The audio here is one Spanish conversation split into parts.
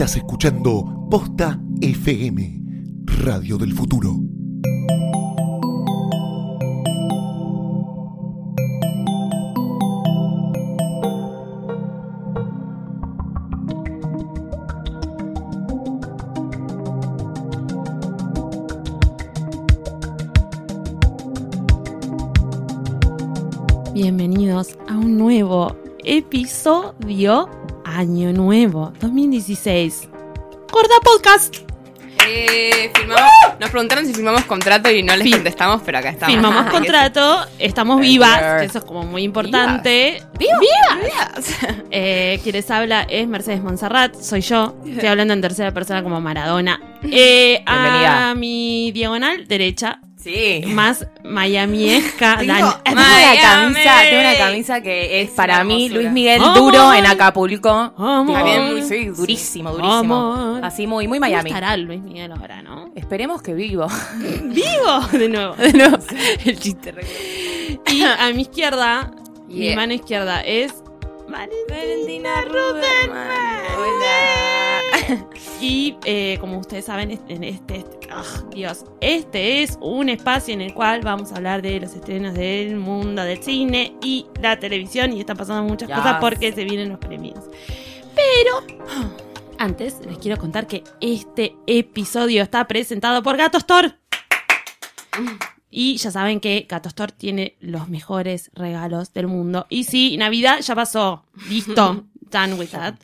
Estás escuchando Posta FM, Radio del Futuro. Bienvenidos a un nuevo episodio Año Nuevo 2016. Corda Podcast. Eh, filmamos- nos preguntaron si filmamos contrato y no les contestamos, pero acá estamos. Firmamos contrato, estamos vivas, que eso es como muy importante. ¿Vivas? Eh, quien les habla es Mercedes Monserrat, soy yo. Estoy hablando en tercera persona como Maradona. Eh. A mi diagonal derecha, Sí. más miamiesca. Tengo, Dan- tengo una camisa, tengo una camisa que es Es para mí hermosura. Luis Miguel Amor. duro en Acapulco. Amor. También sí, durísimo, durísimo. Amor. Así muy muy ¿Cómo Miami. estará Luis Miguel ahora, no? Esperemos que vivo. ¡Vivo! De nuevo. no, el chiste. Y a mi izquierda, mi Yeah. mano izquierda es Valentina Ruderman. Hola. Y eh, como ustedes saben, es- en este, este- Dios, este es un espacio en el cual vamos a hablar de los estrenos del mundo del cine y la televisión y están pasando muchas cosas porque se vienen los premios. Pero antes les quiero contar que este episodio está presentado por Gato Store. Y ya saben que Gato Store tiene los mejores regalos del mundo. Y sí, Navidad ya pasó. Listo. Done with that.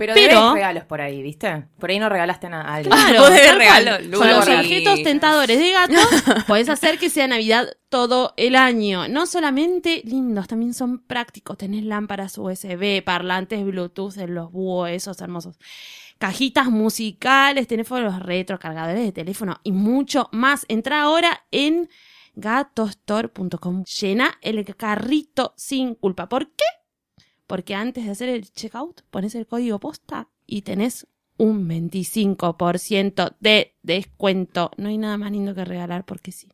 Pero, Pero- debes regalos por ahí, ¿viste? Por ahí no regalaste nada a alguien. Claro, cual. regalo, Con los objetos tentadores de gato, puedes hacer que sea Navidad todo el año. No solamente lindos, también son prácticos. Tenés lámparas USB, parlantes Bluetooth en los búhos, esos hermosos. Cajitas musicales, teléfonos retro, cargadores de teléfono y mucho más. Entra ahora en gatostore.com. Llena el carrito sin culpa. ¿Por qué? Porque antes de hacer el checkout, pones el código posta y tenés un 25% de descuento. No hay nada más lindo que regalar porque sí.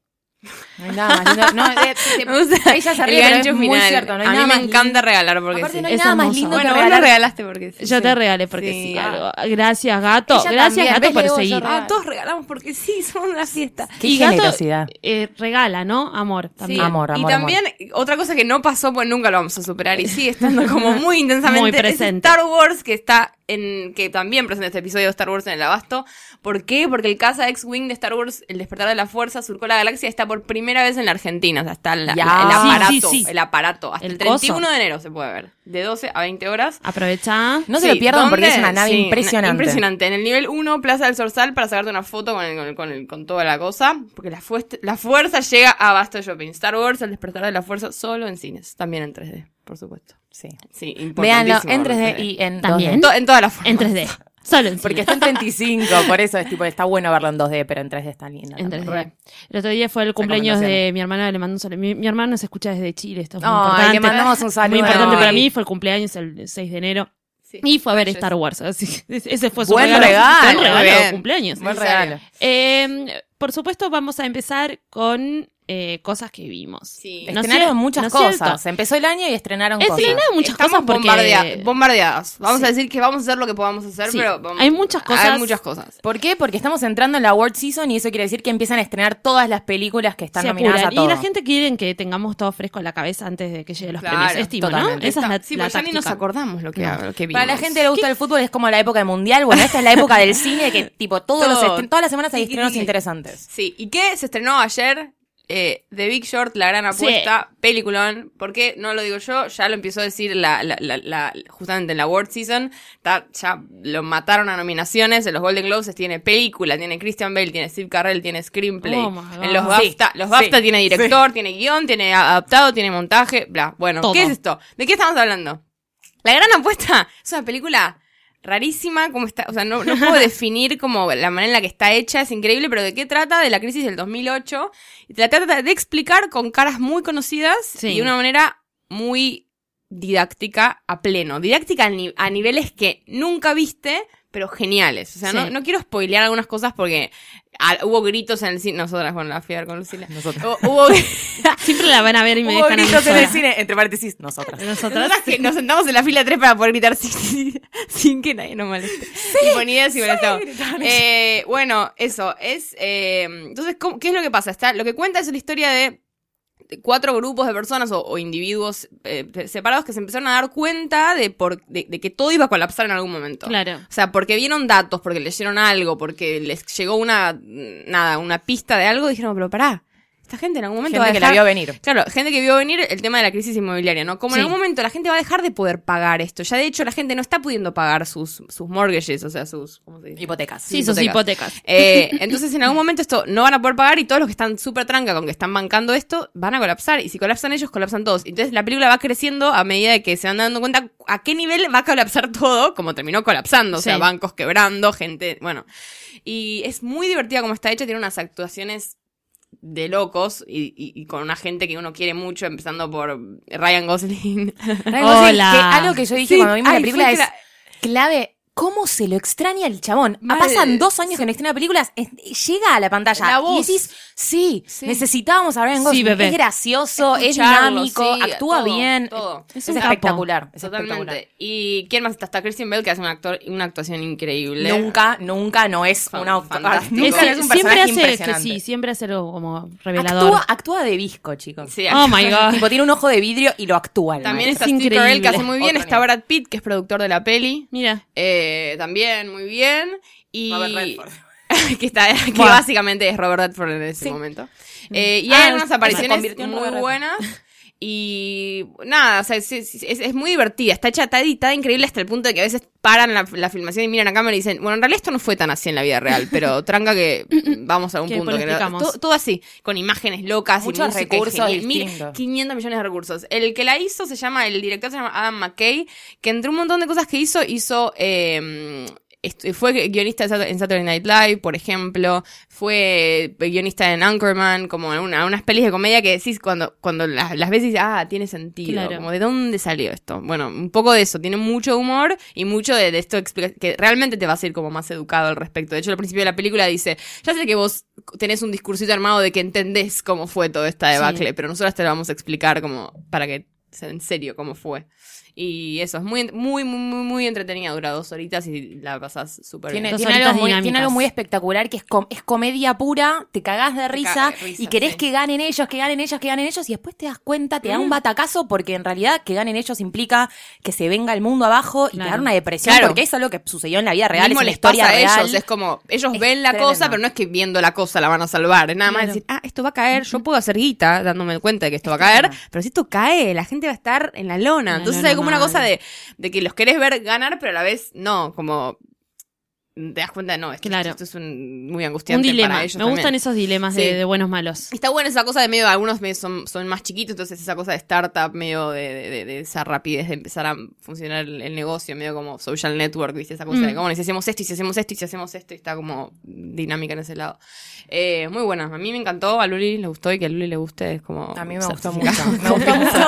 No hay nada más lindo. No, de- Me gusta ella se el ríe, pero es muy final. cierto. No hay a mí nada me más encanta lindo. regalar porque Aparte sí. no hay Es nada más lindo bueno, que vos lo regalaste porque sí. Yo sí. te regalé porque Sí. sí. algo. Gracias, gato. Ella Gracias, también. gato, ¿Ves, por seguir. Ah, todos regalamos porque sí, somos una fiesta. Qué Y gato- generosidad. Eh, regala, ¿no? Amor, también. Amor, y amor, también, otra cosa que no pasó, pues nunca lo vamos a superar y sigue estando como muy intensamente. Muy es presente. Star Wars, que está en. que también presenta este episodio de Star Wars en el Abasto. ¿Por qué? Porque el Casa X-Wing de Star Wars, el despertar de la fuerza, surcó la galaxia, está por primera vez en la Argentina. O sea, está la- Ya. la- el aparato. sí, sí. El aparato. Hasta el, El coso. 31 de enero se puede ver. De 12 a 20 horas. Aprovecha. No se Sí, lo pierdan porque es una nave Sí, impresionante. Impresionante. En el nivel 1, Plaza del Sorsal, para sacarte una foto con, el- con, el- con, el- con toda la cosa. Porque la, la fuerza llega a Basto Shopping. Star Wars, el despertar de la fuerza, solo en cines. También en 3D, por supuesto. Sí. Sí, importantísimo. en 3D verlo en y en También. 2D. En, to- en todas las formas. En 3D. Solo en Porque está en 35, por eso es tipo, está bueno verlo en 2D, pero en 3D está lindo. En también. 3D. El otro día fue el cumpleaños de mi hermana, le mando un saludo. Mi, mi hermano se escucha desde Chile, esto es muy Ay, importante. le mandamos un saludo. Muy importante para mí, fue el cumpleaños el 6 de enero. Sí. Y fue a ver. Star Wars. Así, que ese fue su Buen regalo. regalo, Buen regalo cumpleaños. Buen regalo. Eh, por supuesto, vamos a empezar con eh, cosas que vimos. Sí. ¿No es Estrenaron muchas no cosas. cierto? Empezó el año y estrenaron cosas. Estrenaron muchas Estamos cosas porque... bombardea- bombardeadas. Vamos Sí. a decir que vamos a hacer lo que podamos hacer, Sí. pero vamos- Hay muchas cosas- Hay muchas cosas. ¿Por qué? Porque estamos entrando en la World Season y eso quiere decir que empiezan a estrenar todas las películas que están se nominadas apuran. a todo. Y la gente quiere que tengamos todo fresco en la cabeza antes de que lleguen los Claro, premios. Estimo, ¿no? Esa es la, sí, la porque ya ni nos acordamos lo que, No. lo que vimos. Para la gente que le gusta el fútbol es como la época del mundial. Bueno, esta es la época del cine que tipo todos los Todo. estre- todas las semanas hay estrenos interesantes. Sí, ¿y qué se estrenó ayer? Eh, The Big Short, La Gran Sí. Apuesta, peliculón. ¿Por qué? No lo digo yo, ya lo empezó a decir la, la, la, la- justamente en la World Season. Está- ya lo mataron a nominaciones. En los Golden Globes tiene película, tiene Christian Bale, tiene Steve Carell, tiene screenplay. Oh en los Sí, BAFTA, los BAFTA sí, tiene director, tiene guion, tiene adaptado, tiene montaje, bla. Bueno, Todo. ¿qué es esto? ¿De qué estamos hablando? La Gran Apuesta es una película rarísima, como está, o sea, no, no puedo definir como la manera en la que está hecha, es increíble, pero ¿de qué trata? De la crisis del 2008, y te la trata de explicar con caras muy conocidas Sí. y de una manera muy didáctica a pleno, didáctica a, ni- a niveles que nunca viste, pero geniales. O sea, no, no quiero spoilear algunas cosas porque ah, hubo gritos en el cine. Nosotras, bueno, la fui a ver con Lucila. Nosotras. Hu- Hubo, Siempre la van a ver y me Hubo dejan a gritos en el cine, entre paréntesis, nosotras. Nosotras. Nosotras que nos sentamos en la fila 3 para poder gritar sin, sin que nadie nos moleste. y ponía y molestaba. gritaban Eh, bueno, eso, es... eh, entonces, ¿cómo- ¿qué es lo que pasa? Está, lo que cuenta es la historia de cuatro grupos de personas o, o individuos eh, separados que se empezaron a dar cuenta de, por, de, de que todo iba a colapsar en algún momento. Claro. O sea, porque vieron datos, porque leyeron algo, porque les llegó una, nada, una pista de algo, dijeron, pero pará, esta gente en algún momento va a Gente que la dejar- vio venir. Claro, gente que vio venir el tema de la crisis inmobiliaria, ¿no? Como en algún momento la gente va a dejar de poder pagar esto. Ya de hecho la gente no está pudiendo pagar sus, sus mortgages, o sea, sus... ¿Cómo se dice? Hipotecas. Sí, sus hipotecas. Eh, entonces en algún momento esto no van a poder pagar y todos los que están súper tranca con que están bancando esto van a colapsar. Y si colapsan ellos, colapsan todos. Entonces la película va creciendo a medida de que se van dando cuenta a qué nivel va a colapsar todo, como terminó colapsando. O sea, Sí. bancos quebrando, gente, bueno. Y es muy divertida como está hecha, tiene unas actuaciones de locos y, y- y con una gente que uno quiere mucho, empezando por Ryan Gosling. Ryan Gosling, Hola. que algo que yo dije Sí, cuando vimos ay, la película es cla- clave. ¿Cómo se lo extraña el chabón? Mal. Pasan dos años que no estrena películas, es- llega a la pantalla La y voz. decís, sí, Sí. necesitábamos a Ryan Sí, Gosling. bebé. Es gracioso, es dinámico, sí, actúa todo, bien. todo. Es, Es espectacular. Es espectacular. Totalmente. ¿Y quién más está? Está Christian Bell, que hace un actor, una actuación increíble. Nunca, nunca no es Fan- un auto. fantástico. No es un siempre personaje hace que impresionante. sí, siempre hace algo como revelador. Actúa, actúa de visco, chicos. Sí, Oh my god. Tipo, tiene un ojo de vidrio y lo actúa. También Es está Steve increíble. Carell, que hace muy bien. Otro Está. Brad Pitt, que es productor de la peli. Mira. Eh, también muy bien. Y... Robert Redford. que está, que básicamente es Robert Redford en ese Sí. momento. Eh, y Ah, hay algunas apariciones muy buenas. Y nada, o sea, es, es- muy divertida. Está hecha, está editada increíble hasta el punto de que a veces paran la, la filmación y miran a cámara y dicen, bueno, en realidad esto no fue tan así en la vida real, pero tranca que vamos a un punto. Que no- todo, todo así, con imágenes locas y Muchos música recursos genial. Mil- distintos. 500 millones de recursos. El que la hizo se llama, el director se llama Adam McKay, que entre un montón de cosas que hizo, hizo... eh, fue guionista en Sat- en Saturday Night Live, por ejemplo. Fue guionista en Anchorman, como en una, unas pelis de comedia que decís cuando, cuando las, las ves y dices, ah, tiene sentido. Claro. Como de dónde salió esto. Bueno, un poco de eso. Tiene mucho humor y mucho de, de esto que realmente te vas a ir como más educado al respecto. De hecho, al principio de la película dice, ya sé que vos tenés un discursito armado de que entendés cómo fue toda esta debacle, pero nosotros te lo vamos a explicar como para que sea en serio cómo fue. Y eso, es muy, muy, muy, muy, muy entretenida, dura dos horitas y la pasás súper Tiene, bien. Tiene algo muy, tiene algo muy espectacular que es, com- es comedia pura, te cagás de risa, caga de risa, y querés sí. que ganen ellos, que ganen ellos, que ganen ellos y después te das cuenta, te da un batacazo porque en realidad que ganen ellos implica que se venga el mundo abajo y te da una depresión Claro. porque eso es lo que sucedió en la vida real, Mismo es pasa historia a real. ellos, es como, ellos Es ven la tremendo. cosa, pero no es que viendo la cosa la van a salvar, es nada más Claro. decir, ah, esto va a caer, yo puedo hacer guita, dándome cuenta de que esto va a caer, pero si esto cae, la gente va a estar en la lona. la Entonces lona hay como una cosa de, de que los querés ver ganar, pero a la vez no, como te das cuenta de no, esto, Claro. esto es un, muy Un angustiante dilema. para Me ellos gustan también. esos dilemas Sí. de, de buenos malos. Está buena esa cosa de medio, algunos son, son más chiquitos, entonces esa cosa de startup, medio de, de, de- de esa rapidez de empezar a funcionar el, el negocio, medio como social network, ¿viste? Esa cosa Mm. de cómo si hacemos esto y si hacemos esto y si hacemos esto, y está como dinámica en ese lado. Eh, muy buena, a mí me encantó, a Luli le gustó y que a Luli le guste es como... A mí me gustó mucho. Me gustó mucho,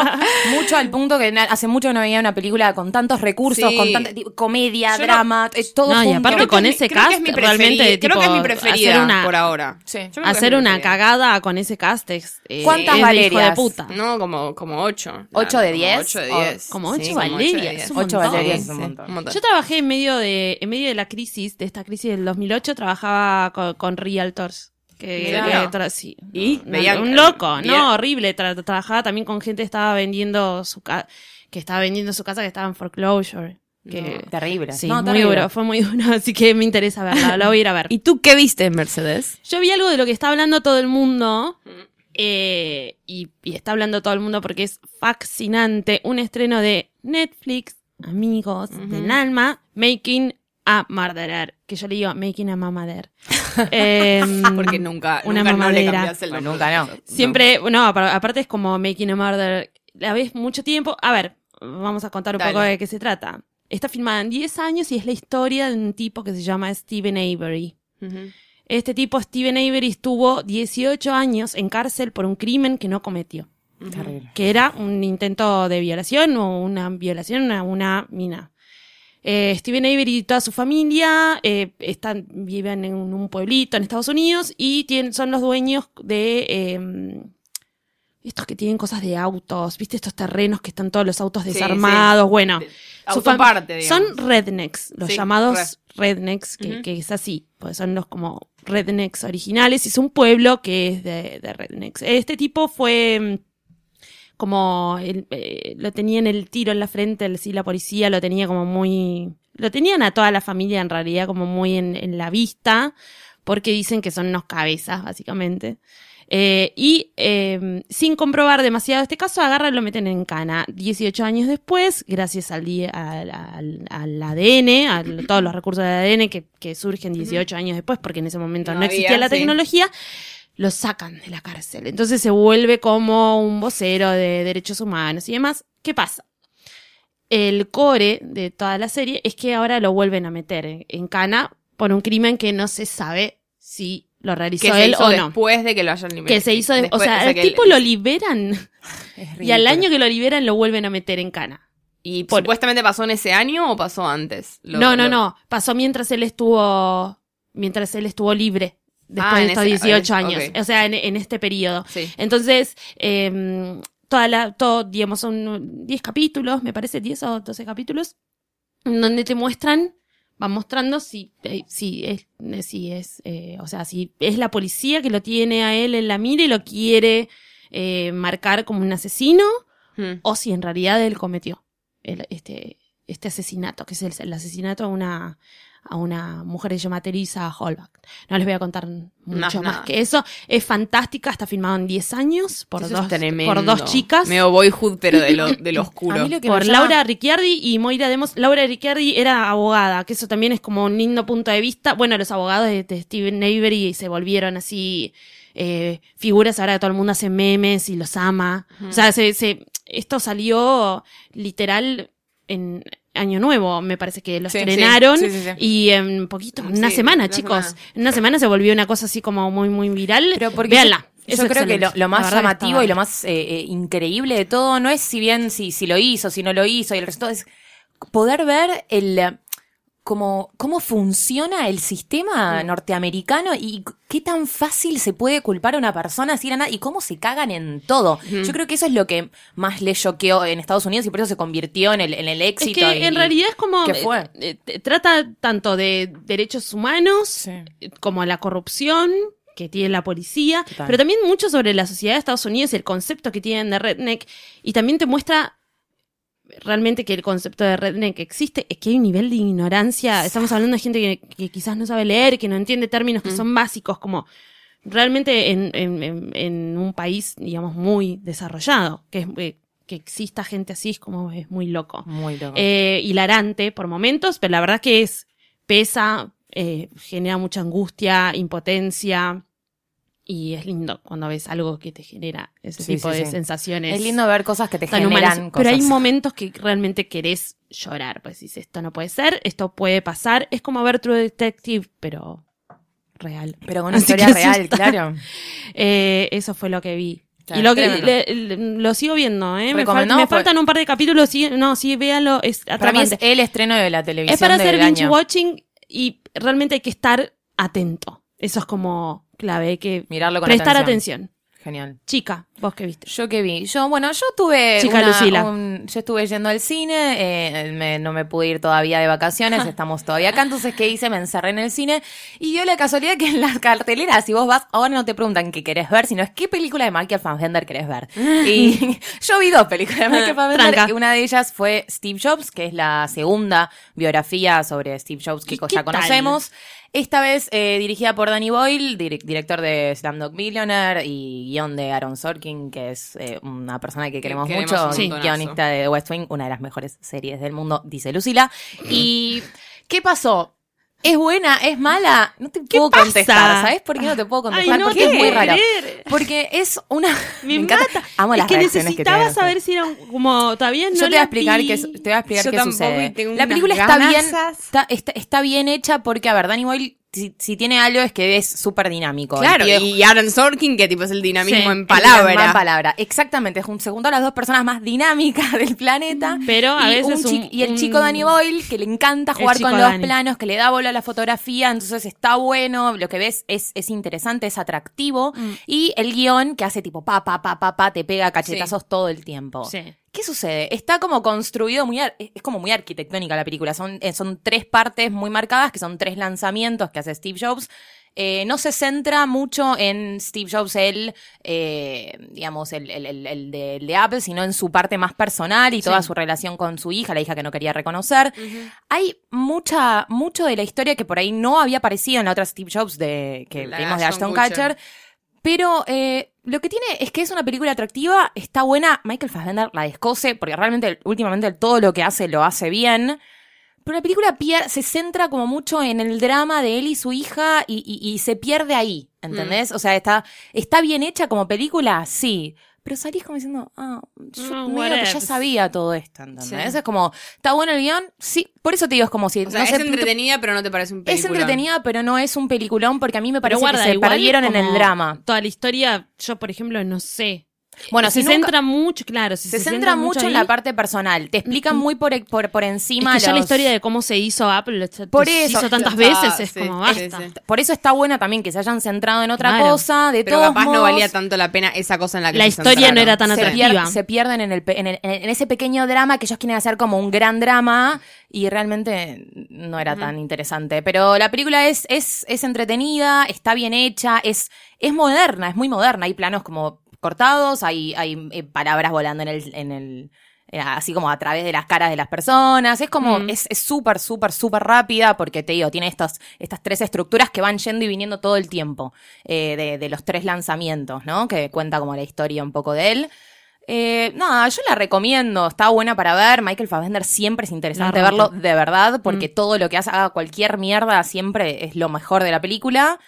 mucho al punto que hace mucho que no veía una película con tantos recursos, Sí. con tanta comedia, Yo no- drama, eh, todo No, y junto. aparte que con es mi- ese creo que es cast, mi realmente, preferida, creo que es mi tipo, preferida hacer una- por ahora. Sí. Es Hacer mi una cagada con ese cast es, eh, ¿Cuántas es de hijo de Valerias? puta. No, como, como ocho. ¿Ocho de Como diez? Ocho de diez. como Sí, ocho como Valerias, es Ocho. Valerias Sí, es un sí, montón. un montón. Yo trabajé en medio de, en medio de la crisis, de esta crisis del 2008, trabajaba con, con realtors. Que, Mirá. que tra- sí, ¿Y? no, Veían- un loco, bien. no, horrible. Tra- trabajaba también con gente que estaba vendiendo su casa, que estaba vendiendo su casa que estaba en foreclosure. Que, Terrible. Sí, No, muy terrible. duro, fue muy duro, así que me interesa verla, la voy a ir a ver. ¿Y tú qué viste en Mercedes? Yo vi algo de lo que está hablando todo el mundo. eh, y, y está hablando todo el mundo porque es fascinante. Un estreno de Netflix, amigos del alma, Making a Murderer. Que yo le digo Making a Mamader. Em, Porque nunca, Una nunca no le mamadera. cambias el Bueno, nombre. nunca no. Siempre, no, apa- aparte es como Making a Murder. La ves mucho tiempo. A ver, vamos a contar un Dale. poco de qué se trata. Está filmada en 10 años y es la historia de un tipo que se llama Steven Avery. Este tipo, Steven Avery, estuvo 18 años en cárcel por un crimen que no cometió. Que era un intento de violación o una violación a una mina. Eh, Steven Avery y toda su familia eh, están, viven en un pueblito en Estados Unidos y tienen, son los dueños de eh, estos que tienen cosas de autos, ¿viste? Estos terrenos que están todos los autos Sí, desarmados. Bueno, De- autoparte, son rednecks, los Sí, llamados rednecks, que, es así, pues son los como rednecks originales y es un pueblo que es de, de rednecks. Este tipo fue mm, como, el- eh, lo tenían el tiro en la frente, el, sí, la policía lo tenía como muy, lo tenían a toda la familia en realidad como muy en, en la vista, porque dicen que son unos cabezas, básicamente. Eh, y eh, sin comprobar demasiado este caso, agarran y lo meten en cana. 18 años después, gracias al, al, al- al ADN, a todos los recursos del ADN que, que surgen 18 años después, porque en ese momento no, No existía había, la sí. tecnología, lo sacan de la cárcel. Entonces se vuelve como un vocero de derechos humanos y demás. ¿Qué pasa? El core de toda la serie es que ahora lo vuelven a meter en, en cana por un crimen que no se sabe si lo realizó que se él hizo o no. después de que lo hayan liberado. Que se hizo, de- Después, o sea, al que tipo lo liberan y al año que lo liberan lo vuelven a meter en cana. ¿Y por- supuestamente pasó en ese año o pasó antes? Lo- no, no, lo- no. Pasó mientras él estuvo, mientras él estuvo libre. Después Ah, de estos ese- 18 ok. años. O sea, en, en este periodo. Sí. Entonces, eh, toda la, todo, digamos, son 10 capítulos, me parece 10 o 12 capítulos, donde te muestran, van mostrando si, eh, si es, eh, si es, eh, o sea, si es la policía que lo tiene a él en la mira y lo quiere eh, marcar como un asesino, Hmm. o si en realidad él cometió el- este, este asesinato, que es el, el asesinato a una, a una mujer que se llama Teresa Holbach. No les voy a contar mucho Más más nada. que eso. Es fantástica, está filmado en 10 años por, Eso dos, por dos chicas. Medio boyhood, pero de lo, de lo oscuro. Lo Por llama- Laura Ricciardi y Moira Demos. Laura Ricciardi era abogada, que eso también es como un lindo punto de vista. Bueno, los abogados de, de Steven Avery se volvieron así eh, figuras, ahora todo el mundo hace memes y los ama. O sea, se, se- esto salió literal en Año Nuevo, me parece que lo Sí, estrenaron sí, sí, y en poquito, en una semana, chicos. semana. En una semana se volvió una cosa así como muy, muy viral. Pero porque Véanla. Yo, es yo creo que lo, más llamativo y lo más eh, eh, increíble de todo no es si bien si, si lo hizo, si no lo hizo y el resto es poder ver el como cómo funciona el sistema norteamericano y qué tan fácil se puede culpar a una persona la nada y cómo se cagan en todo. Yo creo que eso es lo que más le choqueó en Estados Unidos y por eso se convirtió en el, en el Es éxito. que y- en realidad es como. ¿Qué fue? eh, eh, trata tanto de derechos humanos Sí. eh, como la corrupción que tiene la policía, Total. pero también mucho sobre la sociedad de Estados Unidos y el concepto que tienen de redneck. Y también te muestra realmente que el concepto de redneck existe, es que hay un nivel de ignorancia. Estamos hablando de gente que, que quizás no sabe leer, que no entiende términos que son básicos, como realmente en, en- en- en un país, digamos, muy desarrollado, que, es, eh, que exista gente así es como es muy loco. Muy loco. Eh, hilarante por momentos, pero la verdad que es pesa, eh, genera mucha angustia, impotencia. Y es lindo cuando ves algo que te genera ese Sí, tipo sí, de sí. sensaciones. es lindo ver cosas que te generan humanas. cosas. Pero hay momentos que realmente querés llorar. Pues dices, esto no puede ser, esto puede pasar. Es como ver True Detective, pero real. Pero con una Así historia real, asusta. claro. Eh, eso fue lo que vi. Claro, y lo que tremendo. le- le- lo sigo viendo, ¿eh? Me, fal- me fue- faltan un par de capítulos. No, sí, véanlo. Es Para mí es atrapante. el estreno de la televisión Es para hacer binge watching y realmente hay que estar atento. Eso es como clave, hay que Mirarlo con prestar atención. atención. Genial. Chica, vos que viste. Yo que vi, yo, bueno, yo tuve. Chica una- Lucila. un- yo estuve yendo al cine, eh, me- no me pude ir todavía de vacaciones, estamos todavía acá, entonces, ¿qué hice? Me encerré en el cine y dio la casualidad que en las carteleras, si vos vas, ahora no te preguntan qué querés ver, sino es qué película de Michael Fassbender querés ver. Y yo vi dos películas de Michael Fassbender, y una de ellas fue Steve Jobs, que es la segunda biografía sobre Steve Jobs que ¿Y ya qué tal? Esta vez eh, dirigida por Danny Boyle, direc- director de Slumdog Millionaire y guion de Aaron Sorkin, que es eh, una persona que queremos queremos mucho, Sí. guionista de West Wing, una de las mejores series del mundo, dice Lucila. ¿Y qué pasó? ¿Es buena? ¿Es mala? No te puedo pasa? contestar. ¿Sabes por qué no te puedo contestar? Ay, no Porque es muy raro. Porque es una... Me, encanta. mata. Amo es las que que necesitaba tienen saber si era un- como todavía no yo te voy a explicar qué, te voy a explicar Yo qué sucede. La película está bien, está, está, está bien hecha porque, a ver, Danny Boyle si, si tiene algo es que es súper dinámico. Claro, tío y Aaron Sorkin, que tipo es el dinamismo Sí, en palabra. En palabra, exactamente. Se juntan las dos personas más dinámicas del planeta. Pero a y veces un un- y el un- chico Danny Boyle, que le encanta jugar con los Danny. planos, que le da bola a la fotografía, entonces está bueno, lo que ves es, es interesante, es atractivo. Mm. Y el guion que hace tipo pa, pa, pa, pa, pa, te pega cachetazos todo el tiempo. Sí. ¿Qué sucede? Está como construido muy, es como muy arquitectónica la película. Son, eh, son tres partes muy marcadas, que son tres lanzamientos que hace Steve Jobs. Eh, no se centra mucho en Steve Jobs, el, eh, digamos, el, el- el- el de, Apple, sino en su parte más personal y toda su relación con su hija, la hija que no quería reconocer. Hay mucha, mucho de la historia que por ahí no había aparecido en la otra Steve Jobs de, que La vimos de Ashton Ashton Kutcher. Kutcher. Pero eh, lo que tiene es que es una película atractiva, está buena. Michael Fassbender la descose, porque realmente últimamente todo lo que hace lo hace bien. Pero la película pier- se centra como mucho en el drama de él y su hija y, y- y se pierde ahí, ¿entendés? O sea, está, está bien hecha como película, sí. Pero salís como diciendo, ah, yo No, medio que ya sabía todo esto, ¿entendés? Sí. Es como, ¿está bueno el guion? Sí, por eso te digo, es como si... O sea, no es sé, entretenida, pero no te parece un es película. entretenida, pero no es un peliculón porque a mí me parece guarda, que se perdieron en el drama. Toda la historia, yo por ejemplo, no sé. Bueno, se nunca- centra mucho, claro, si se, centra mucho en ahí, la parte personal. Te explican muy por, e, por, por Es encima. que ya la los- historia de cómo se hizo Apple Por se eso, hizo tantas está, veces, es sí, como basta. sí. Por eso está buena también que se hayan centrado en otra Claro. cosa. De Pero todos capaz no modos, valía tanto la pena esa cosa en la que La se historia no era tan se, atractiva. pier- se pierden en, el, en, el- en ese pequeño drama que ellos quieren hacer como un gran drama y realmente no era tan interesante. Pero la película es, es, es entretenida, está bien hecha, es, es moderna, es muy moderna. Hay planos como cortados, hay, hay eh, palabras volando en el, en el eh, así como a través de las caras de las personas. Es como, Mm. es es súper, súper, súper rápida porque te digo, tiene estas, estas tres estructuras que van yendo y viniendo todo el tiempo eh, de, de los tres lanzamientos, ¿no? Que cuenta como la historia un poco de él. Eh, nada, yo la recomiendo, está buena para ver. Michael Fassbender siempre es interesante verlo de verdad, porque Mm. todo lo que hace, haga cualquier mierda siempre es lo mejor de la película.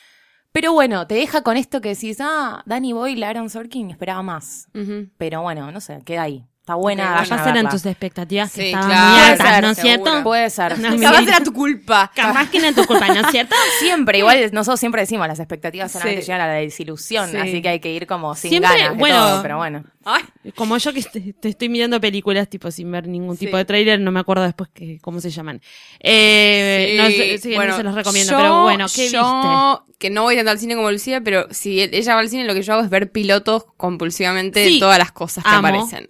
Pero bueno, te deja con esto que decís, ah, Danny Boyle, Aaron Sorkin, esperaba más. Pero bueno, no sé, queda ahí. Está buena. Ok, vayan Capaz a eran tus expectativas que Sí, estaban claro. muy Puede altas, ser, ¿no es cierto? Puede ser. No, Capaz era tu culpa. Capaz que no es tu culpa, ¿no es cierto? Siempre, igual nosotros siempre decimos las expectativas solamente Sí. llegan a la desilusión, Sí. así que hay que ir como sin Siempre, ganas de bueno, todo, pero bueno. Ay, Como yo que te, te estoy mirando películas tipo sin ver ningún tipo Sí. de tráiler, no me acuerdo después que, cómo se llaman. Eh, no, sé, sí, no se los recomiendo, yo- pero bueno, ¿qué viste? yo, que no voy tanto al cine como Lucía, pero si ella va al cine, lo que yo hago es ver pilotos compulsivamente Sí. de todas las cosas que Amo. aparecen.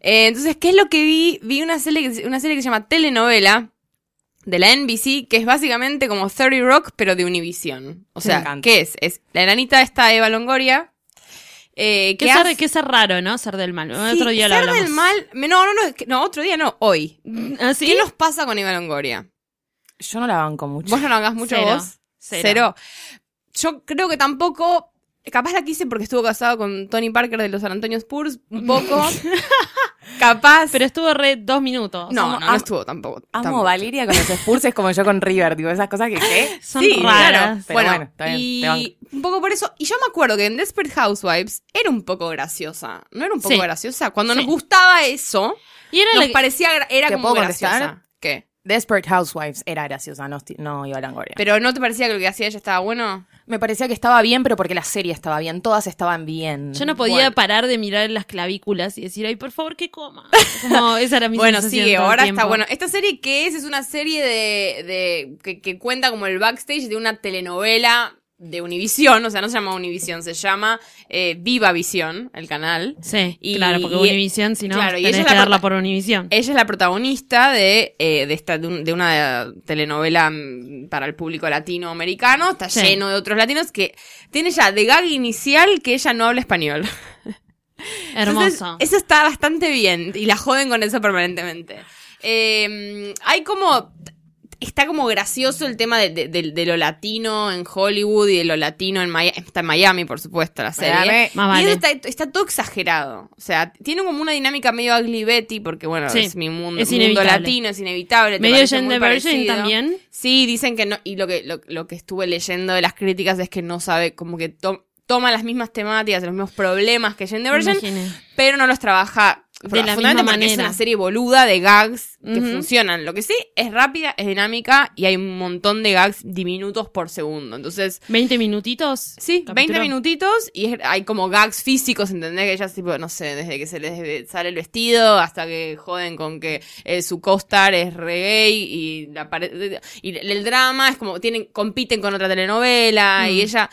Eh, entonces, ¿qué es lo que vi? Vi una serie, que, se- una serie que se llama Telenovela de la NBC, que es básicamente como 30 Rock, pero de Univision. O sea. ¿qué es? Es la enanita esta Eva Longoria. Eh, ¿Qué que ser, hace- qué ser raro, ¿no? Ser del mal. Sí, Otro día ser del mal. No, no, no, que- no, otro día no, hoy. ¿Ah, sí? ¿Qué nos pasa con Eva Longoria? Yo no la banco mucho. ¿Vos no lo hagas mucho Cero. vos? Cero. Yo creo que tampoco. Capaz la quise porque estuvo casado con Tony Parker de los San Antonio Spurs, un poco. capaz. Pero estuvo re dos minutos. no, no, no estuvo tampoco. Amo tampoco. Valeria con los Spurs es como yo con River, digo, esas cosas que ¿qué? Son sí, raras. claro. Pero bueno, bueno, está bien, te banco. y un poco por eso. Y yo me acuerdo que en Desperate Housewives era un poco graciosa. ¿No era un poco Sí. graciosa? Cuando Sí. nos gustaba eso, Y era nos la que- parecía. Era ¿Te como puedo graciosa. contestar? ¿Qué? Desperate Housewives era graciosa, no, no iba a Langoria. ¿Pero no te parecía que lo que hacía ella estaba bueno? Me parecía que estaba bien, pero porque la serie estaba bien, todas estaban bien. Yo no podía Bueno. parar de mirar las clavículas y decir, ay, por favor, que coma. Como esa era mi Bueno, sí, ahora está bueno. Esta serie que es, es una serie de, de que, que cuenta como el backstage de una telenovela de Univision, o sea, no se llama Univision, se llama eh, Viva Visión, el canal. Sí, Y- claro, porque Univisión, si no, claro, y ella que la darla por Univisión. Ella es la protagonista de, eh, de, esta, de, un- de una telenovela mm, para el público latinoamericano. Está Sí. lleno de otros latinos que tiene ya de gag inicial que ella no habla español. Entonces, Hermoso. eso está bastante bien y la joden con eso permanentemente. Eh, hay como. Está como gracioso el tema de, de- de- de lo latino en Hollywood y de lo latino en Miami. Está en Miami, por supuesto, la serie. Miami. Más Y vale. eso está, está todo exagerado. O sea, tiene como una dinámica medio ugly Betty, porque bueno, Sí, es mi mundo, es mundo latino, es inevitable. Medio parecido. también. Sí, dicen que no, y lo que, lo, lo que estuve leyendo de las críticas es que no sabe, como que to- toma las mismas temáticas, los mismos problemas que Gender Me Version, imaginé. pero no los trabaja De la misma porque es manera. una serie boluda de gags que funcionan. Lo que sí es rápida, es dinámica y hay un montón de gags diminutos por segundo. Entonces, 20 minutitos. Sí, capítulo. 20 minutitos y es- hay como gags físicos, ¿entendés? Que ellas, tipo, no sé, desde que se les sale el vestido hasta que joden con que eh, su co-star es re gay y, la y el drama es como, tienen, compiten con otra telenovela Mm. y ella...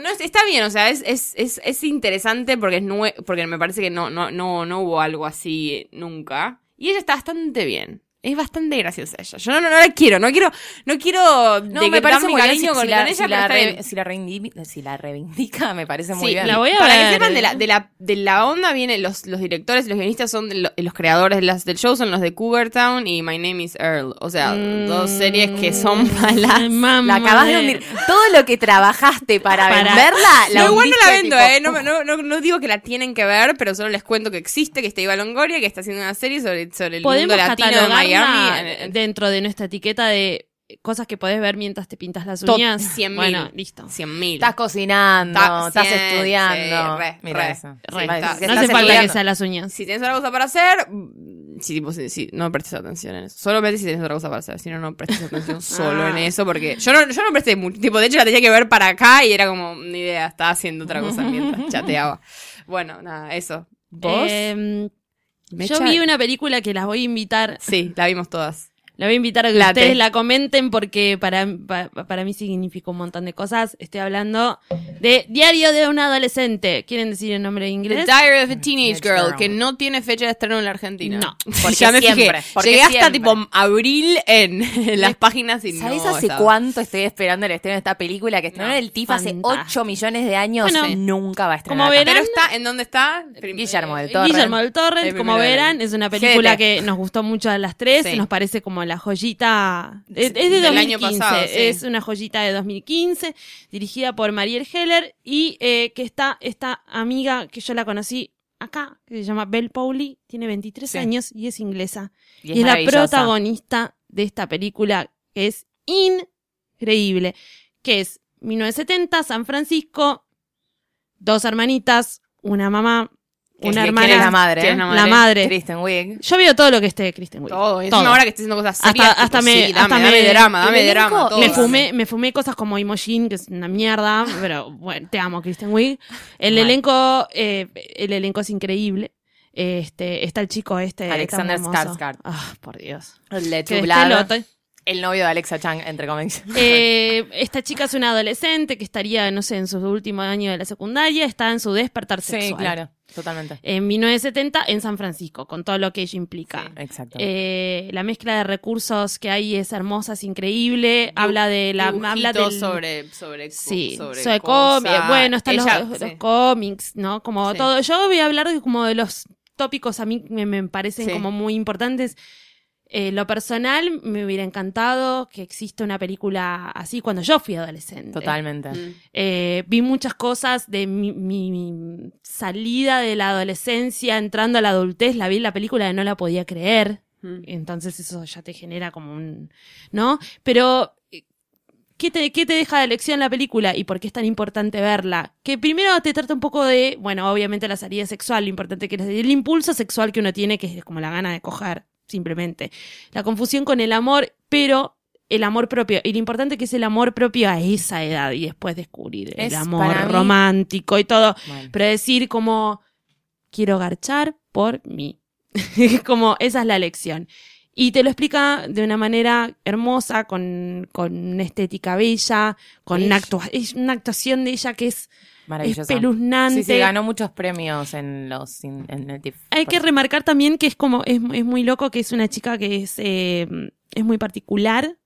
No, es- está bien, o sea, es, es, es, es interesante porque es nue porque me parece que no, no, no, no hubo algo así nunca. Y ella está bastante bien. Es bastante graciosa ella. Yo no, no, no la quiero, no quiero, no quiero No, me parece mi cariño si, con, si la, ella, si pero la re- si la reivindica, si la reivindica, me parece muy Sí, bien. la voy a Para ver. que sepan de la, de la, de la onda vienen los, los directores los guionistas son de lo- los creadores de las, del show, son los de Cougar Town y My Name is Earl. O sea, dos series que son malas. La acabas de hundir. Todo lo que trabajaste para, Para- venderla, la No, igual no la vendo, tipo, eh. No, no, no, no digo que la tienen que ver, pero solo les cuento que existe, que está Iva Longoria, que está haciendo una serie sobre, sobre el mundo latino de catalogarla En- dentro de nuestra etiqueta de cosas que podés ver mientras te pintas las uñas. 100.000. Bueno, listo. Cien mil. Estás cocinando, Ta- estás estudiando. sí, re, Mira re, eso. Re, Sí, está- si no estás hace falta que sean las uñas. Si tienes otra cosa para hacer, mm, sí, tipo, sí, sí, no prestes atención en eso. Solamente si tienes otra cosa para hacer, si no, no prestes atención solo en eso, porque yo no, yo no presté mucho, tipo, de hecho la tenía que ver para acá y era como, ni idea, estaba haciendo otra cosa mientras chateaba. Bueno, nada, eso. ¿Vos? Eh, Mecha? yo vi una película que las voy a invitar. Sí, la vimos todas. La voy a invitar a que Late. ustedes la comenten porque para, pa- para mí significa un montón de cosas. Estoy hablando de Diario de un adolescente. ¿Quieren decir el nombre en The inglés? Diary of a Teenage Girl, que no tiene fecha de estreno en la Argentina. No, porque ya me siempre, fijé. porque Llegué hasta siempre. tipo abril en, en las páginas y ¿Sabes no hace cuánto estoy esperando el estreno de esta película? Que estrenó No, en el TIFF hace fantástico. 8 millones de años. Bueno, nunca va a estrenar. como verán- Pero está, ¿en dónde está? Guillermo del eh, Torre. Guillermo del Torre, El como verán, es una película GT. que nos gustó mucho a las tres, Sí. nos parece como la joyita, es, es de Del 2015, año pasado, sí. es una joyita de 2015, dirigida por Mariel Heller y eh, que está esta amiga que yo la conocí acá, que se llama Belle Powley, tiene 23 Sí. años y es inglesa. Y Y es es, la protagonista de esta película, que es increíble, que es 1970, San Francisco, dos hermanitas, una mamá, ¿Quién- una quién hermana. es la madre? ¿Quién es la La madre. Kristen Wiig. Yo veo todo lo que esté de Kristen Wiig. Todo. Es Todo. una hora que estoy haciendo cosas serias. Hasta- hasta tipo, me- sí, dame, hasta dame me- drama, el dame elenco- drama. todo. me fumé, me fumé cosas como Imogen, que es una mierda, pero bueno, te amo, Kristen Wiig. El Mal. elenco, eh, el elenco es increíble. Este, está el chico este. Alexander. Skarsgård. Ah, por Dios. El de Que. El novio de Alexa Chang, entre comillas. Eh, esta chica es una adolescente que estaría, no sé, en su último año de la secundaria, está en su despertar Sí, sexual. claro. Totalmente. En 1970 en San Francisco, con todo lo que ello implica. Exacto. Eh, la mezcla de recursos que hay es hermosa, es increíble. habla de la habla del, sobre sobre sí, sobre, sobre cómics. Bueno, están los- Ella- los, sí. cómics, ¿no? Como Sí. todo. Yo voy a hablar de, como de los tópicos a mí me, me parecen Sí. como muy importantes. Eh, lo personal, me hubiera encantado que exista una película así cuando yo fui adolescente. Totalmente. Mm. Eh, vi muchas cosas de mi, mi- mi salida de la adolescencia, entrando a la adultez, la vi en la película y no la podía creer. Mm. Entonces eso ya te genera como un... ¿No? Pero... eh, ¿Qué te, ¿Qué te deja de lección la película y por qué es tan importante verla? Que primero te trata un poco de, bueno, obviamente la salida sexual, lo importante que es el impulso sexual que uno tiene, que es como la gana de coger, simplemente. La confusión con el amor, pero el amor propio. Y lo importante que es el amor propio a esa edad y después descubrir el Es, amor romántico y todo. Pero decir como, quiero garchar por mí. como, esa es la lección. Y te lo explica de una manera hermosa, con, con una estética bella, con una, actua- es una actuación de ella que es Maravillosa. espeluznante. Sí, sí, ganó muchos premios en los en, el TIFF. Hay que remarcar también que es como, es, es muy loco que es una chica que es, eh, es muy particular,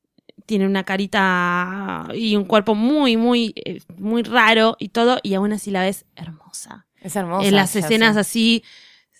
tiene una carita y un cuerpo muy, muy, eh, muy raro y todo, y aún así la ves hermosa. Es hermosa. en las escenas así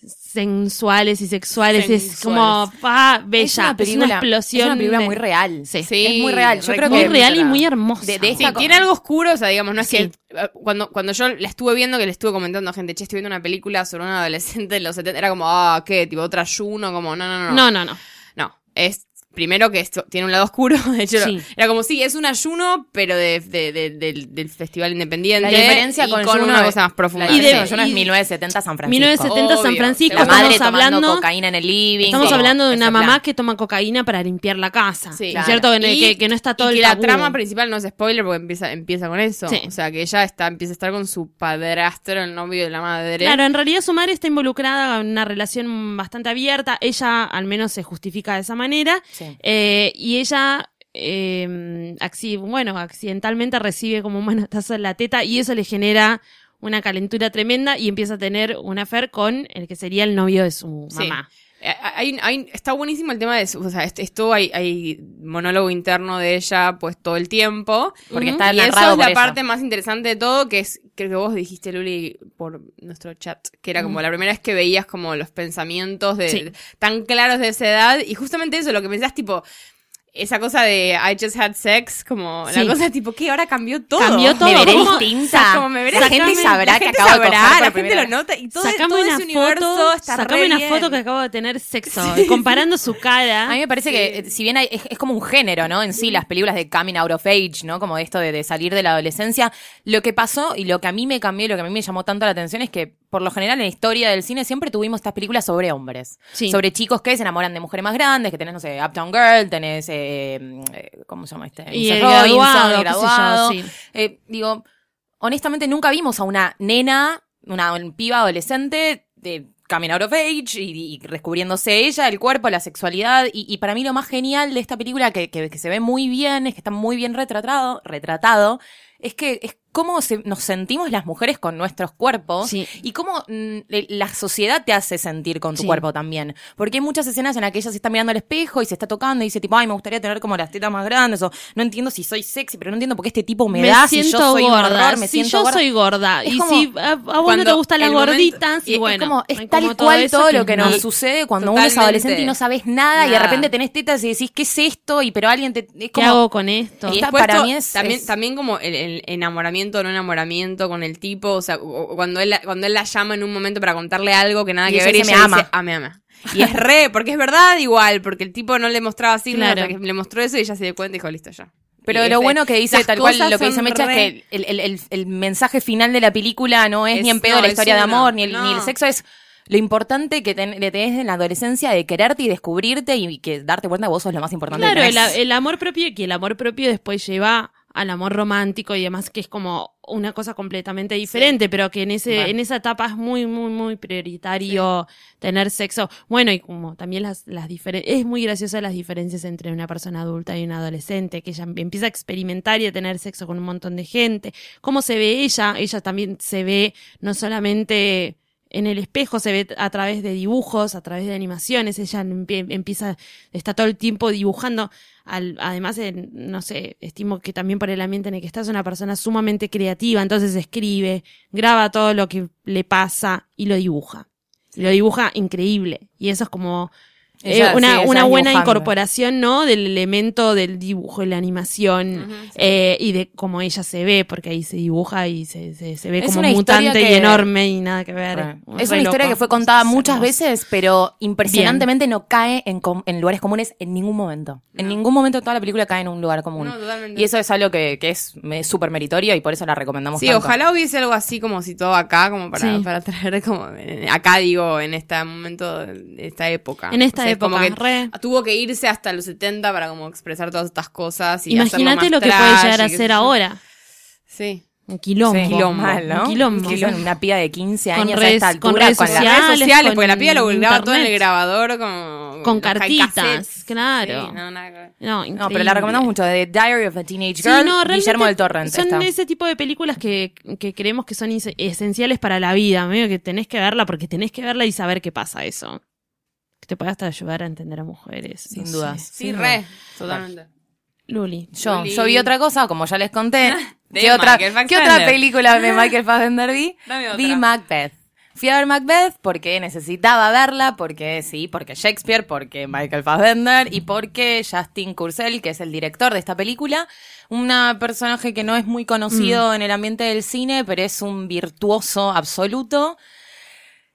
sensuales y sexuales, es como, pa, bella, Es una película, explosión. es una película de- muy real. Sí. Sí, Es muy real. Yo re- creo muy que real y muy hermosa. de- esta tiene algo oscuro, o sea, digamos, no es Sí. que eh, cuando, cuando yo la estuve viendo, que le estuve comentando a gente, che, estoy viendo una película sobre un adolescente de los 70, era como, ah, ¿qué? Tipo, otra Juno, como, no, no, no. No, no, no. No, es primero que esto tiene un lado oscuro, de hecho, Sí. era como, sí, es un ayuno, pero de, de- de- del, del Festival Independiente. La diferencia y con, una es- cosa más profunda. Y de- Juno es y- 1970 San Francisco. 1970 San. Francisco, La estamos madre tomando hablando, cocaína en el living. estamos como hablando de una plan. mamá que toma cocaína para limpiar la casa. Sí. ¿no es ¿Cierto? Que, no- Y- que- que no está todo y el que la trama principal no es spoiler porque empieza, empieza con eso. Sí. O sea, que ella está, empieza a estar con su padrastro, el novio de la madre. Claro, en realidad su madre está involucrada en una relación bastante abierta. Ella al menos se justifica de esa manera. Sí. Eh, y ella, eh, bueno, accidentalmente recibe como un manotazo en la teta y eso le genera una calentura tremenda y empieza a tener un affair con el que sería el novio de su Sí. mamá. Eh, hay- hay- está buenísimo el tema de su, o sea, est- esto hay, hay monólogo interno de ella pues todo el tiempo. Porque está y eso es la parte más interesante de todo, que es, creo que vos dijiste, Luli, por nuestro chat, que era como la primera vez que veías como los pensamientos de, Sí. tan claros de esa edad, y justamente eso, lo que pensás, tipo, esa cosa de I just had sex, como Sí. la cosa tipo, que ahora cambió todo. Cambió todo. Me veré ¿Cómo? distinta. Como me veré la gente sabrá la que gente acabo de coger la gente lo nota y todo, sacame todo una ese universo foto, está sacame re una bien. foto que acabo de tener sexo, comparando su cara. A mí me parece que, eh, si bien hay- es, es como un género, ¿no? En sí, las películas de coming out of age, ¿no? Como esto de, de salir de la adolescencia. Lo que pasó y lo que a mí me cambió, y lo que a mí me llamó tanto la atención es que, por lo general, en la historia del cine siempre tuvimos estas películas sobre hombres. Sí. Sobre chicos que se enamoran de mujeres más grandes, que tenés, no sé, Uptown Girl, tenés, eh, eh, ¿cómo se llama este? Y el graduado, el yo, sí. Eh, digo, honestamente nunca vimos a una nena, una piba adolescente de coming out of age y, y descubriéndose ella, el cuerpo, la sexualidad. Y, y para mí lo más genial de esta película, que, que- que se ve muy bien, es que está muy bien retratado, retratado es que es cómo se- nos sentimos las mujeres con nuestros cuerpos Sí. y cómo mm, le- la sociedad te hace sentir con tu Sí. cuerpo también. Porque hay muchas escenas en las que ella se está mirando al espejo y se está tocando y dice tipo, ay, me gustaría tener como las tetas más grandes o no entiendo si soy sexy, pero no entiendo por qué este tipo me, da si yo soy un horror, me si siento yo gorda. soy gorda. Es y como si a, a vos no te gustan las momento- gorditas, y y es bueno. es como, es tal como cual eso todo lo que no. nos sucede cuando uno es adolescente y no sabes nada, y de repente tenés tetas y decís, ¿qué es esto? Y pero alguien te... Es ¿Qué hago con esto? Y para mí es- también, es- también como el, el enamoramiento o no enamoramiento con el tipo, o sea, cuando él, la- cuando él la llama en un momento para contarle algo que nada Y que ver y dice, ella "Me dice, ama". ah, me ama. Y es re, porque es verdad igual, porque el tipo no le mostraba signos Claro. hasta que le mostró eso y ella se dio cuenta y dijo, listo, ya. Pero Y lo ese- bueno que dice, tal cual, lo que dice Mecha re- es que el, el- el- el mensaje final de la película no es, Es- ni en pedo no, la historia de amor, ni el, No. ni el sexo, es lo importante que ten- que tenés en la adolescencia de quererte y descubrirte y que darte cuenta que vos sos lo más importante Claro, que el, el amor propio y que el amor propio después lleva al amor romántico y demás, que es como una cosa completamente diferente, pero que en ese, en esa etapa es muy, muy, muy prioritario tener sexo. Bueno, y como también las, las diferencias, es muy graciosa las diferencias entre una persona adulta y un adolescente, que ella empieza a experimentar y a tener sexo con un montón de gente. ¿Cómo se ve ella? Ella también se ve no solamente en el espejo se ve a través de dibujos, a través de animaciones, ella empie- empieza, está todo el tiempo dibujando, al, además, no sé, estimo que también por el ambiente en el que está es una persona sumamente creativa, entonces escribe, graba todo lo que le pasa y lo dibuja. Lo dibuja increíble. Y eso es como eh, una, sí, buena dibujando. incorporación, ¿no? Del elemento del dibujo y la animación eh, y de cómo ella se ve, porque ahí se dibuja y se, se, se ve Es como mutante y enorme y nada que ver. Es una historia loco. que fue contada muchas veces, pero impresionantemente no cae en, com- en lugares comunes en ningún momento. En ningún momento toda la película cae en un lugar común. No, totalmente. y eso es algo que, que es súper meritorio y por eso la recomendamos Sí, tanto. ojalá hubiese algo así como si todo acá, como para, Sí. para traer como, acá digo, en este momento, en esta época. En esta Como que re. tuvo que irse hasta los 70 para como expresar todas estas cosas y Imagínate lo que puede llegar a ser ahora. Sí. Un quilombo. Sí, Quilombo. mal, ¿no? Un quilombo. Una piba de 15 Con años a redes- esta con altura redes con, Las redes sociales, con porque la piba lo graba todo en el grabador como... Con los cartitas, claro. Sí, no, nada que ver. No, No, pero la recomendamos mucho. De Diary of a Teenage Sí, Girl, no, realmente Guillermo del Torrent. Son está. ese tipo de películas que, que creemos que son esenciales para la vida. Medio que tenés que verla porque tenés que verla y saber qué pasa eso. Te puede hasta ayudar a entender a mujeres. Sin no dudas. sé. Sí, Sin re, totalmente. Luli. Yo, Luli. yo vi otra cosa, como ya les conté. De ¿Qué, otra, ¿Qué otra película de Michael Fassbender vi? Vi Macbeth. Fui a ver Macbeth porque necesitaba verla, porque sí, porque Shakespeare, porque Michael Fassbender y porque Justin Kurzel, que es el director de esta película, un personaje que no es muy conocido en el ambiente del cine, pero es un virtuoso absoluto.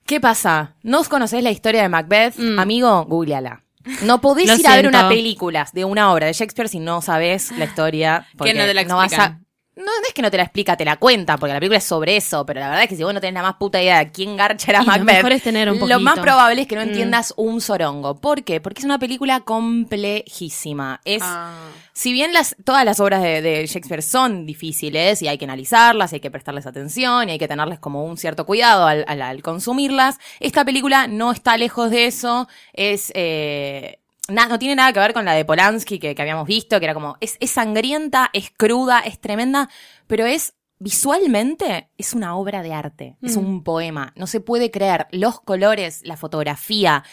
¿Qué pasa? ¿No os conocéis la historia de Macbeth? Mm. Amigo, googleala. No podés Lo ir a ver una película de una obra de Shakespeare si no sabes la historia. porque no te la vas a- explican. No, no es que no te la explica, te la cuenta, porque la película es sobre eso, pero la verdad es que si vos no tenés la más puta idea de quién garcha era Y lo Macbeth, mejor es tener un lo más probable es que no Mm. entiendas un sorongo. ¿Por qué? Porque es una película complejísima. Es, Ah. si bien las, todas las obras de, de Shakespeare son difíciles y hay que analizarlas, y hay que prestarles atención y hay que tenerles como un cierto cuidado al, al- al consumirlas, esta película no está lejos de eso. Es eh, na- no tiene nada que ver con la de Polanski que, que habíamos visto, que era como es, es sangrienta, es cruda, es tremenda, pero es visualmente es una obra de arte, es Mm. un poema. No se puede creer los colores, la fotografía.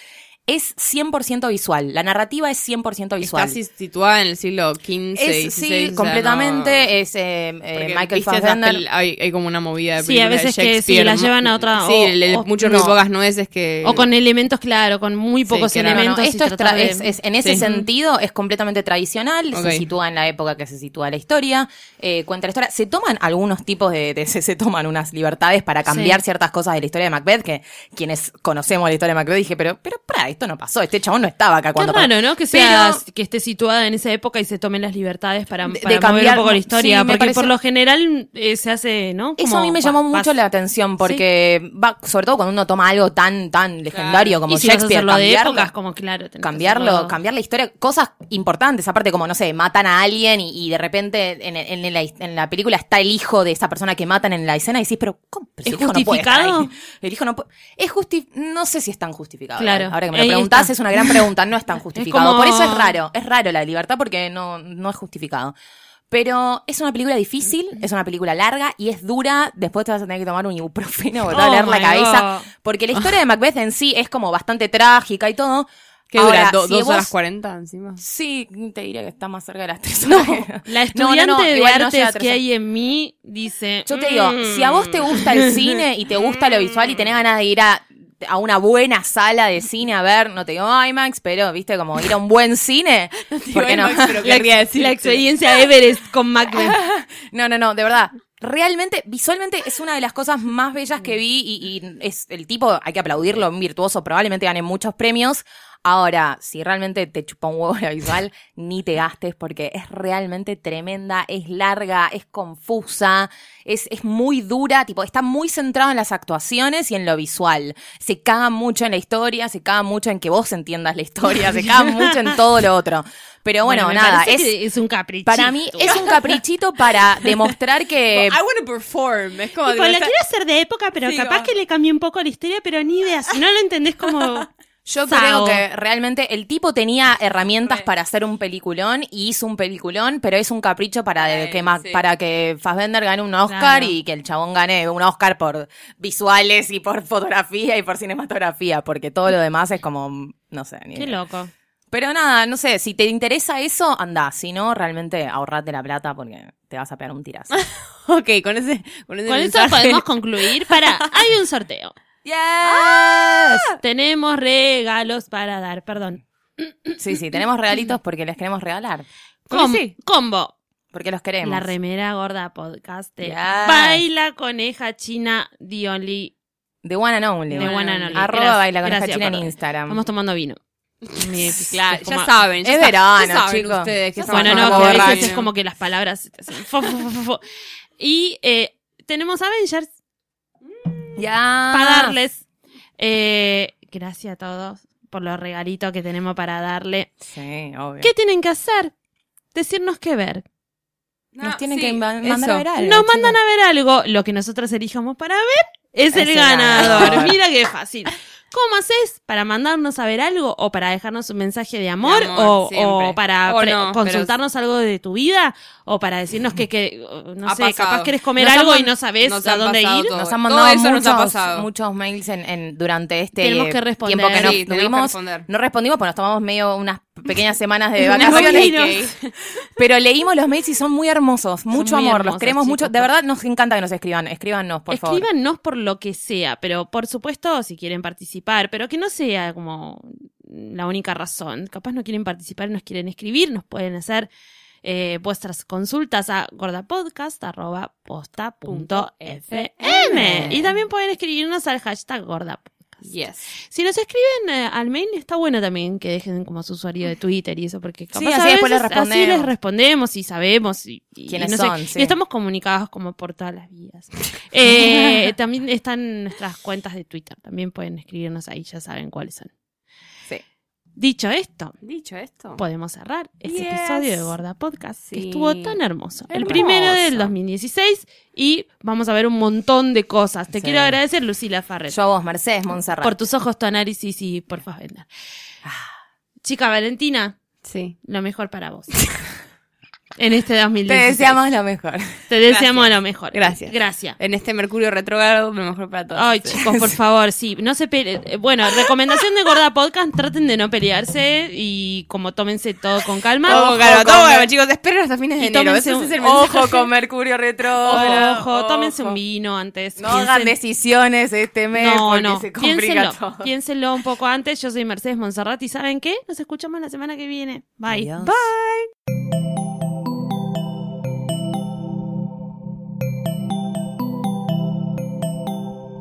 Es 100% visual. La narrativa es 100% visual. Está si- situada en el siglo XV, Es, XVI, sí, completamente. no- Es eh, eh, Michael Fassbender. hay, hay como una movida de Sí, a de veces que sí, la llevan a otra- Sí, o- o- muchos no. muy pocas nueces que... O con elementos, claro, con muy pocos no, elementos. esto es, de- es- es- en ese Sí. sentido es completamente tradicional, se sitúa en la época que se sitúa la historia, eh, cuenta la historia. Se toman algunos tipos de, de- se, se toman unas libertades para cambiar Sí. ciertas cosas de la historia de Macbeth, que quienes conocemos la historia de Macbeth dije, pero, pero, para, esto no pasó, este chabón no estaba acá Qué cuando raro, ¿no? Que sea, Pero- que esté situada en esa época y se tomen las libertades para, de mover cambiar- un poco la historia. sí, porque parece- por lo general eh, se hace, ¿no? Eso a mí me llamó vas- mucho la atención porque va, sobre todo cuando uno toma algo tan tan legendario como y si vas a Shakespeare, de cambiarlo- épocas, como claro. tenés que cambiarlo, hacerlo- cambiar la historia, cosas importantes, aparte como, no sé, matan a alguien y, y de repente en, en- en la, en la película está el hijo de esa persona que matan en la escena y decís, pero ¿cómo? Pero ¿Es el hijo no puede estar justificado? ahí. El hijo no puede... Es justi... No sé si es tan justificado. Claro, Ahora que me ahí preguntás está. es una gran pregunta, no es tan justificado. como- Por eso es raro, es raro la libertad porque no, no es justificado. Pero es una película difícil, es una película larga y es dura. Después te vas a tener que tomar un ibuprofeno o te va a Oh doler la cabeza. God. Porque la historia de Macbeth en sí es como bastante trágica y todo. ¿Qué dura? Ahora, Do- si ¿Dos vos- horas cuarenta encima? Sí, te diría que está más cerca de las tres No, horas. la No, estudiante no, no, de artes que hay en mí dice. Yo te digo, "Mm". si a vos te gusta el cine y te gusta lo visual y tenés ganas de ir a, a una buena sala de cine a ver, no te digo IMAX, pero viste como ir a un buen cine, ¿por qué no? IMAX, pero querría decir- la experiencia Everest con Macbeth. No, no, no, de verdad. Realmente, visualmente es una de las cosas más bellas que vi y, y es el tipo, hay que aplaudirlo, un virtuoso, probablemente gane muchos premios. Ahora, si realmente te chupa un huevo la visual, ni te gastes porque es realmente tremenda, es larga, es confusa, es, es muy dura, tipo, está muy centrado en las actuaciones y en lo visual. Se caga mucho en la historia, se caga mucho en que vos entiendas la historia, se caga mucho en todo lo otro. Pero bueno, nada, es, es un capricho. para mí es un caprichito para demostrar que... I want to perform. Es como... Tipo, la quiero hacer de época, pero Sí, capaz va. que le cambié un poco la historia, pero ni idea. Si no lo entendés como. Yo Sao. creo que realmente el tipo tenía herramientas para hacer un peliculón y hizo un peliculón, pero es un capricho para, que, sí. para que Fassbender gane un Oscar Claro. y que el chabón gane un Oscar por visuales y por fotografía y por cinematografía, porque todo lo demás es como, no sé. ni Qué idea. loco. Pero nada, no sé, si te interesa eso, anda, si no, realmente ahorrate la plata porque te vas a pegar un tirazo. Ok, con ese, con ese Con eso podemos concluir. Para, hay un sorteo. ¡Yes! Tenemos regalos para dar, perdón. Sí, sí, tenemos regalitos porque les queremos regalar. Com- sí. Combo. Porque los queremos. La remera gorda podcast de Yes. Baila Coneja China The Only. The one and only. The one and only. Arroba Gracias, baila con esta gracias, china en. Instagram. Estamos tomando vino. Claro, ya saben. ya Es verano, ya saben chicos. ustedes que Bueno, no, que a veces es como que las palabras fo, fo, fo. Y eh, tenemos Avengers Ya. para darles. Eh, gracias a todos por los regalitos que tenemos para darle. Sí, obvio. ¿Qué tienen que hacer? Decirnos qué ver. Nos No, tienen sí, que ma- eso. mandar a ver algo. Nos mandan a ver algo. Lo que nosotros elijamos para ver es, Es el el ganador. ganador. Mira qué fácil. ¿Cómo haces para mandarnos a ver algo o para dejarnos un mensaje de amor, De amor, o, para O pre- no, consultarnos algo de tu vida o para decirnos que, que no Ha sé, pasado. capaz querés comer Nos han algo y no sabes nos a dónde ir? todo. Nos han Todo mandado eso nos ha muchos, pasado. muchos mails en, en- durante este que responder. tiempo que nos Sí, tenemos que tuvimos. responder. No respondimos porque nos tomamos medio unas pequeñas semanas de vacaciones. vacaciones. Pero leímos los mails y son muy hermosos. Mucho muy amor. hermosos, los queremos mucho. De verdad nos encanta que nos escriban. Escríbanos, por favor. Escríbanos por lo que sea, pero por supuesto si quieren participar, pero que no sea como la única razón. Capaz no quieren participar y nos quieren escribir, nos pueden hacer eh, vuestras consultas a gordapodcast.posta.fm y también pueden escribirnos al hashtag gordapodcast. Yes. Si nos escriben eh, al mail, está bueno también que dejen como su usuario de Twitter y eso, porque capaz Sí, así a después les veces así respondemos. les respondemos y sabemos y, y- ¿Quiénes y no sé, son? Sí. y estamos comunicados como por todas las vías. Eh, también están nuestras cuentas de Twitter, también pueden escribirnos ahí, ya saben cuáles son. Dicho esto, Dicho esto. podemos cerrar este Yes. episodio de Gorda Podcast, que estuvo tan hermoso. El Hermoso. primero del 2016 y vamos a ver un montón de cosas. Te Sí. quiero agradecer, Lucila Farret, Yo a vos, Mercedes Monserrat. por tus ojos, tu análisis y por favor. Chica Valentina, Sí. lo mejor para vos. en este Te 2016. deseamos lo mejor. Te deseamos lo mejor. Gracias. Gracias. En este Mercurio retrógrado, lo mejor para todos. Ay, chicos, por favor, sí, no se peleen. Eh, Bueno, recomendación de Gorda Podcast, traten de no pelearse y como tómense todo con calma. Todo Ojo calma, todo con- calma, chicos. Esperen hasta fines de enero. tómense Ese un- es el mensaje. Ojo con Mercurio retrógrado. Ojo, tómense ojo. un vino antes. No piensen- hagan decisiones este mes No, porque no, se complica piénsenlo, todo. piénsenlo un poco antes. Yo soy Mercedes Monserrat y ¿saben qué? Nos escuchamos la semana que viene. Bye. Adiós.